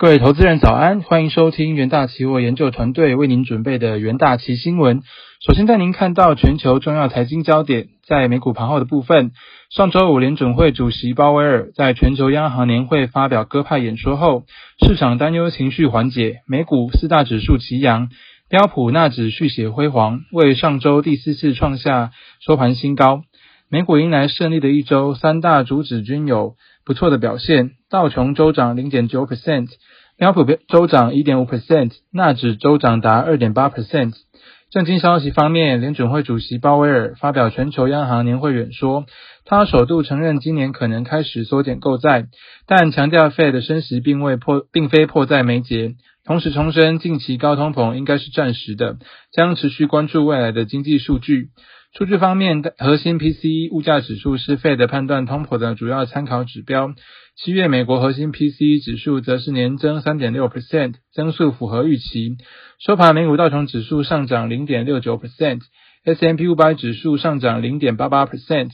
各位投资人早安，欢迎收听元大期货研究团队为您准备的元大期新闻。首先带您看到全球重要财经焦点，在美股盘后的部分，上周五联准会主席鲍威尔在全球央行年会发表鸽派演说后，市场担忧情绪缓解，美股四大指数齐扬，标普纳指续写辉煌，为上周第四次创下收盘新高。美股迎来胜利的一周，三大主指均有不错的表现。道琼州涨零点九 percent，标普州涨一点五 percent，纳指州涨达二点八 percent。正经消息方面，联准会主席鲍威尔发表全球央行年会演说，他首度承认今年可能开始缩减购债，但强调 Fed 升息并未迫，并非迫在眉睫。同时重申，近期高通膨应该是暂时的，将持续关注未来的经济数据。数据方面，核心 PCE 物价指数是 Fed 判断通膨的主要参考指标。七月美国核心 PCE 指数则是年增3.6%，增速符合预期。收盘，美股道琼指数上涨 0.69%，S&P 500指数上涨0.88%，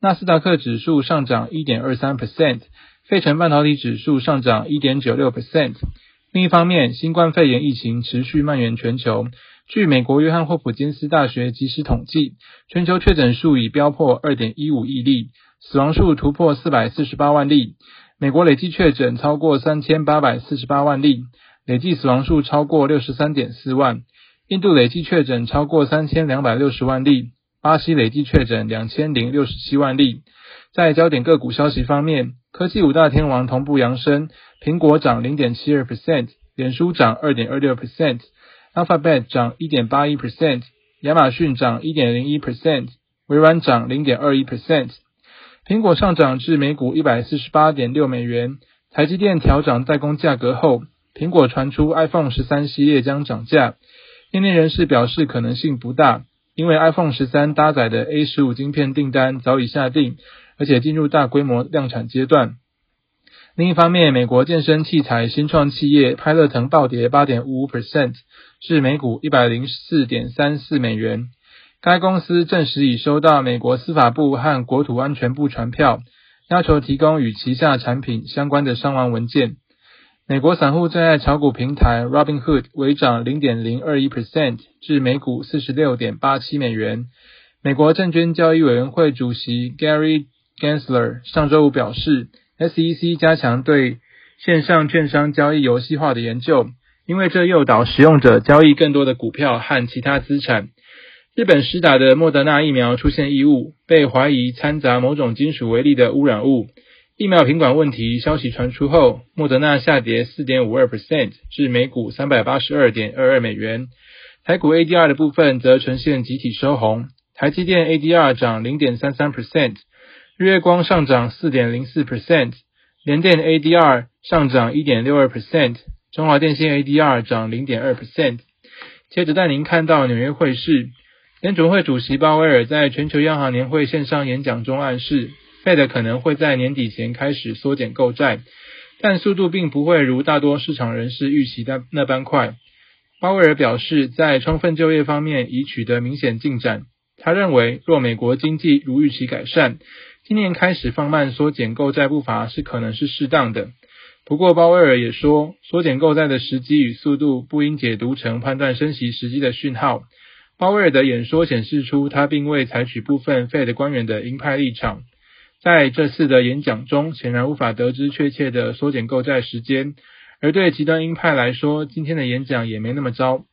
纳斯达克指数上涨1.23%，费城半导体指数上涨1.96%。另一方面，新冠肺炎疫情持续蔓延全球。据美国约翰霍普金斯大学及时统计全球确诊数已飙破二点一五亿例死亡数突破四百四十八万例。美国累计确诊超过三千八百四十八万例累计死亡数超过六十三点四万。印度累计确诊超过三千两百六十万例巴西累计确诊两千零六十七万例。在焦点个股消息方面科技五大天王同步扬升苹果涨零点七二 percent 脸书涨二点二六 percent Alphabet 涨1.81%，亚马逊涨1.01%，微软涨0.21%。苹果上涨至每股148.6美元。台积电调涨代工价格后，苹果传出 iPhone 十三系列将涨价。业内人士表示可能性不大，因为 iPhone 十三搭载的 A 十五晶片订单早已下定，而且进入大规模量产阶段。另一方面，美国健身器材新创企业派乐腾暴跌八点五 percent 至每股一百零四点三四美元。该公司证实已收到美国司法部和国土安全部传票，要求提供与旗下产品相关的伤亡文件。美国散户最爱炒股平台 Robinhood 微涨0.021%，至每股四十六点八七美元。美国证券交易委员会主席 Gary Gensler 上周五表示。SEC 加强对线上券商交易游戏化的研究，因为这诱导使用者交易更多的股票和其他资产。日本施打的莫德纳疫苗出现异物，被怀疑掺杂某种金属为例的污染物。疫苗品管问题消息传出后，莫德纳下跌4.52%，至每股382.22美元。台股 ADR 的部分则呈现集体收红，台积电 ADR 涨0.33%。日月光上涨四点零四 percent，联电 ADR 上涨一点六二 percent，中华电信 ADR 涨零点二 percent。接着带您看到纽约汇市，联储会主席鲍威尔在全球央行年会线上演讲中暗示，Fed 可能会在年底前开始缩减购债，但速度并不会如大多市场人士预期的那般快。鲍威尔表示，在充分就业方面已取得明显进展。他认为，若美国经济如预期改善，今年开始放慢缩减购债步伐是可能是适当的，不过鲍威尔也说，缩减购债的时机与速度不应解读成判断升息时机的讯号。鲍威尔的演说显示出他并未采取部分 Fed 官员的鹰派立场，在这次的演讲中显然无法得知确切的缩减购债时间，而对极端鹰派来说，今天的演讲也没那么糟。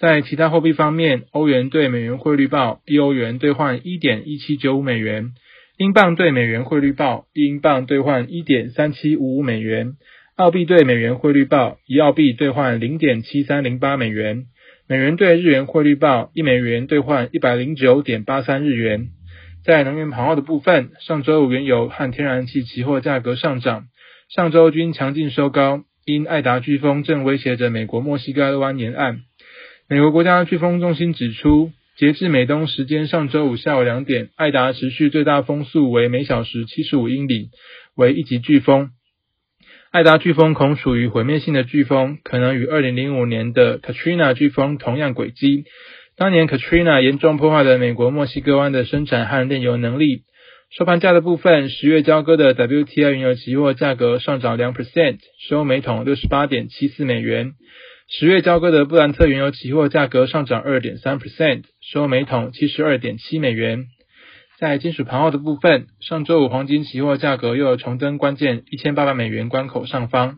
在其他货币方面，欧元对美元汇率报一欧元兑换一点一七九五美元。英镑对美元汇率报一英镑兑换一点三七五五美元，澳币对美元汇率报一澳币兑换零点七三零八美元，美元对日元汇率报一美元兑换一百零九点八三日元。在能源盘后的部分，上周五原油和天然气期货价格上涨，上周均强劲收高，因艾达飓风正威胁着美国墨西哥湾沿岸。美国国家飓风中心指出。截至美东时间上周五下午两点，艾达持续最大风速为每小时七十五英里，为一级飓风。艾达飓风恐属于毁灭性的飓风，可能与二零零五年的 Katrina 飓风同样轨迹。当年 Katrina 严重破坏了美国墨西哥湾的生产和炼油能力。收盘价的部分，十月交割的 WTI 原油期货价格上涨两 percent，收每桶六十八点七四美元。十月交割的布兰特原油期货价格上涨二点三 percent，收每桶七十二点七美元。在金属盘后的部分，上周五黄金期货价格又重登关键一千八百美元关口上方，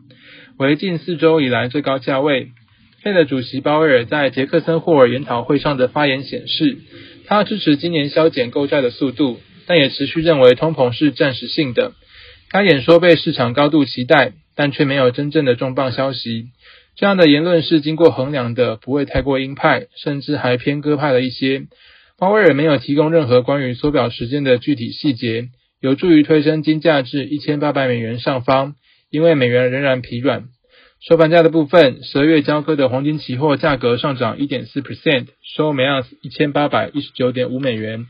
为近四周以来最高价位。费的主席鲍威尔在杰克森霍尔研讨会上的发言显示，他支持今年削减购债的速度。但也持续认为通膨是暂时性的。该演说被市场高度期待，但却没有真正的重磅消息。这样的言论是经过衡量的，不会太过鹰派，甚至还偏鸽派了一些。鲍威尔没有提供任何关于缩表时间的具体细节，有助于推升金价至一千八百美元上方，因为美元仍然疲软。收盘价的部分，十二月交割的黄金期货价格上涨一点四 percent，收每盎司一千八百一十九点五美元。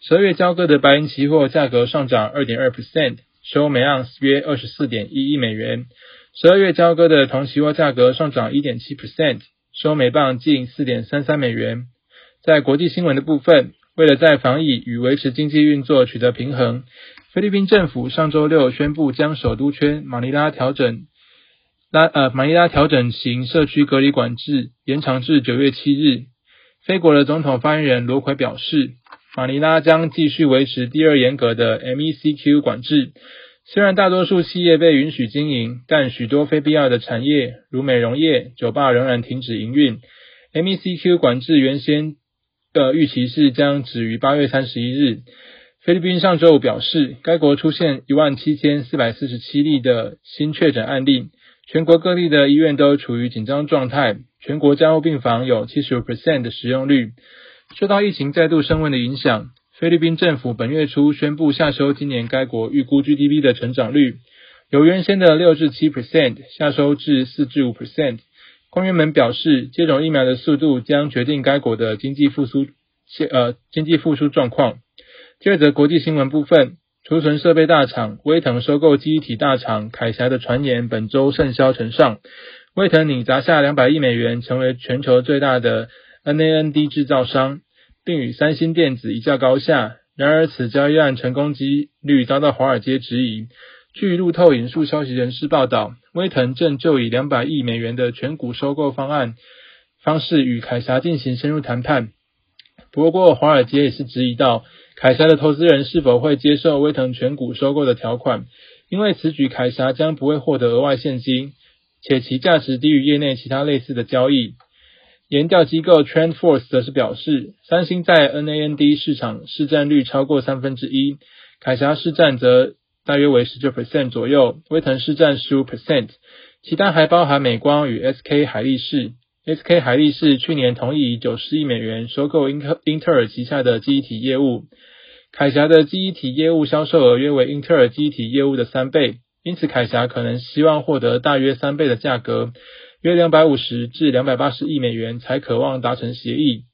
十二月交割的白银期货价格上涨二点二 percent，收每盎司约二十四点一亿美元。十二月交割的铜期货价格上涨一点七 percent，收每磅近四点三三美元。在国际新闻的部分，为了在防疫与维持经济运作取得平衡，菲律宾政府上周六宣布将首都圈马尼拉调整拉呃马尼拉调整型社区隔离管制延长至九月七日。菲国的总统发言人罗奎表示。马尼拉将继续维持第二严格的 MECQ 管制。虽然大多数企业被允许经营，但许多非必要的产业，如美容业、酒吧仍然停止营运。MECQ 管制原先的预期是将止于八月三十一日。菲律宾上周五表示，该国出现一万七千四百四十七例的新确诊案例，全国各地的医院都处于紧张状态，全国加护病房有七十五 percent 的使用率。受到疫情再度升温的影响，菲律宾政府本月初宣布下收今年该国预估 GDP 的成长率，由原先的六至七 percent 下收至四至五 percent。官员们表示，接种疫苗的速度将决定该国的经济复苏呃经济复苏状况。第二则国际新闻部分，储存设备大厂威腾收购记忆体大厂凯霞的传言本周甚嚣尘上，威腾拟砸下两百亿美元，成为全球最大的。NAND 制造商，并与三星电子一较高下。然而，此交易案成功几率遭到华尔街质疑。据路透引述消息人士报道，威腾正就以两百亿美元的全股收购方案方式与凯霞进行深入谈判。不过，华尔街也是质疑到，凯霞的投资人是否会接受威腾全股收购的条款，因为此举凯霞将不会获得额外现金，且其价值低于业内其他类似的交易。研调机构 TrendForce 则是表示，三星在 NAND 市场市占率超过三分之一，凯霞市占则大约为十九 percent 左右，威腾市占十五 percent，其他还包含美光与 SK 海力士。SK 海力士去年同意以九十亿美元收购英特英特尔旗下的记忆体业务，凯霞的记忆体业务销售额约为英特尔记忆体业务的三倍，因此凯霞可能希望获得大约三倍的价格。约两百五十至两百八十亿美元才渴望达成协议。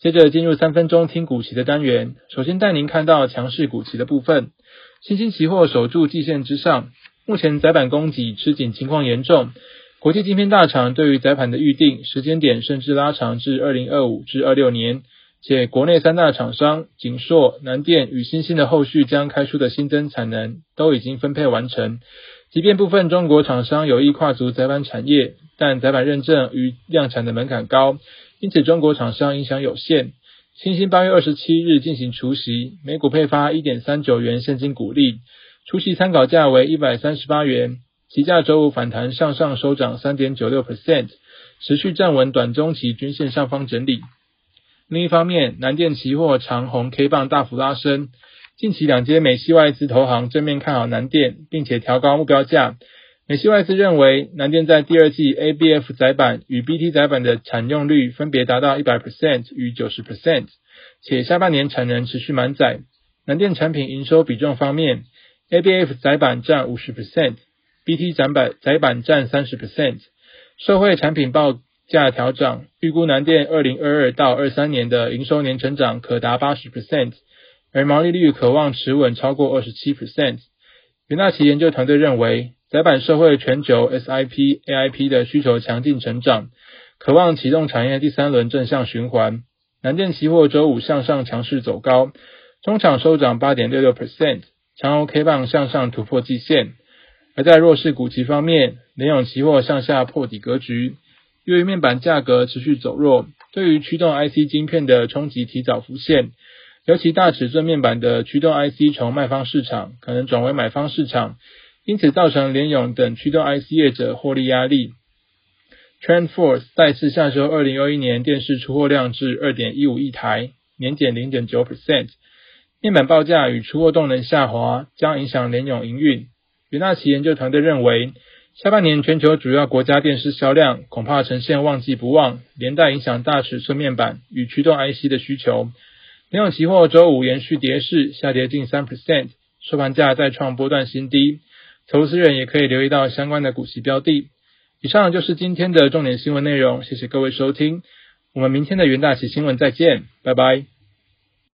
接着进入三分钟听股期的单元，首先带您看到强势股期的部分。新兴期货守住季线之上，目前窄板供给吃紧情况严重。国际晶片大厂对于窄板的预定时间点甚至拉长至二零二五至二六年，且国内三大厂商景硕、南电与新兴的后续将开出的新增产能都已经分配完成。即便部分中国厂商有意跨足载板产业，但载板认证与量产的门槛高，因此中国厂商影响有限。新兴八月二十七日进行除息，每股配发一点三九元现金股利，除息参考价为一百三十八元，期价周五反弹向上收涨三点九六 percent，持续站稳短中期均线上方整理。另一方面，南电期货长红 K 棒大幅拉升。近期两间美系外资投行正面看好南电，并且调高目标价。美系外资认为，南电在第二季 ABF 载板与 BT 载板的产用率分别达到一百 percent 与九十 percent，且下半年产能持续满载。南电产品营收比重方面，ABF 载板占五十 percent，BT 载板载板占三十 percent。社会产品报价调整，预估南电二零二二到二三年的营收年成长可达八十 percent。而毛利率渴望持稳超过二十七 percent。元大奇研究团队认为，载板社会全球 SIP、AIP 的需求强劲成长，渴望启动产业第三轮正向循环。南电期货周五向上强势走高，中场收涨八点六六 percent，长 O K 棒向上突破季线。而在弱势股期方面，联咏期货向下破底格局，由于面板价格持续走弱，对于驱动 IC 晶片的冲击提早浮现。尤其大尺寸面板的驱动 IC 从卖方市场可能转为买方市场，因此造成联咏等驱动 IC 业者获利压力。TrendForce 再次下修二零二一年电视出货量至二点一五亿台，年减零点九 percent。面板报价与出货动能下滑，将影响联咏营运。元大旗研究团队认为，下半年全球主要国家电视销量恐怕呈现旺季不旺，连带影响大尺寸面板与驱动 IC 的需求。联咏期货周五延续跌势，下跌近三 percent，收盘价再创波段新低。投资人也可以留意到相关的股息标的。以上就是今天的重点新闻内容，谢谢各位收听，我们明天的元大旗新闻再见，拜拜。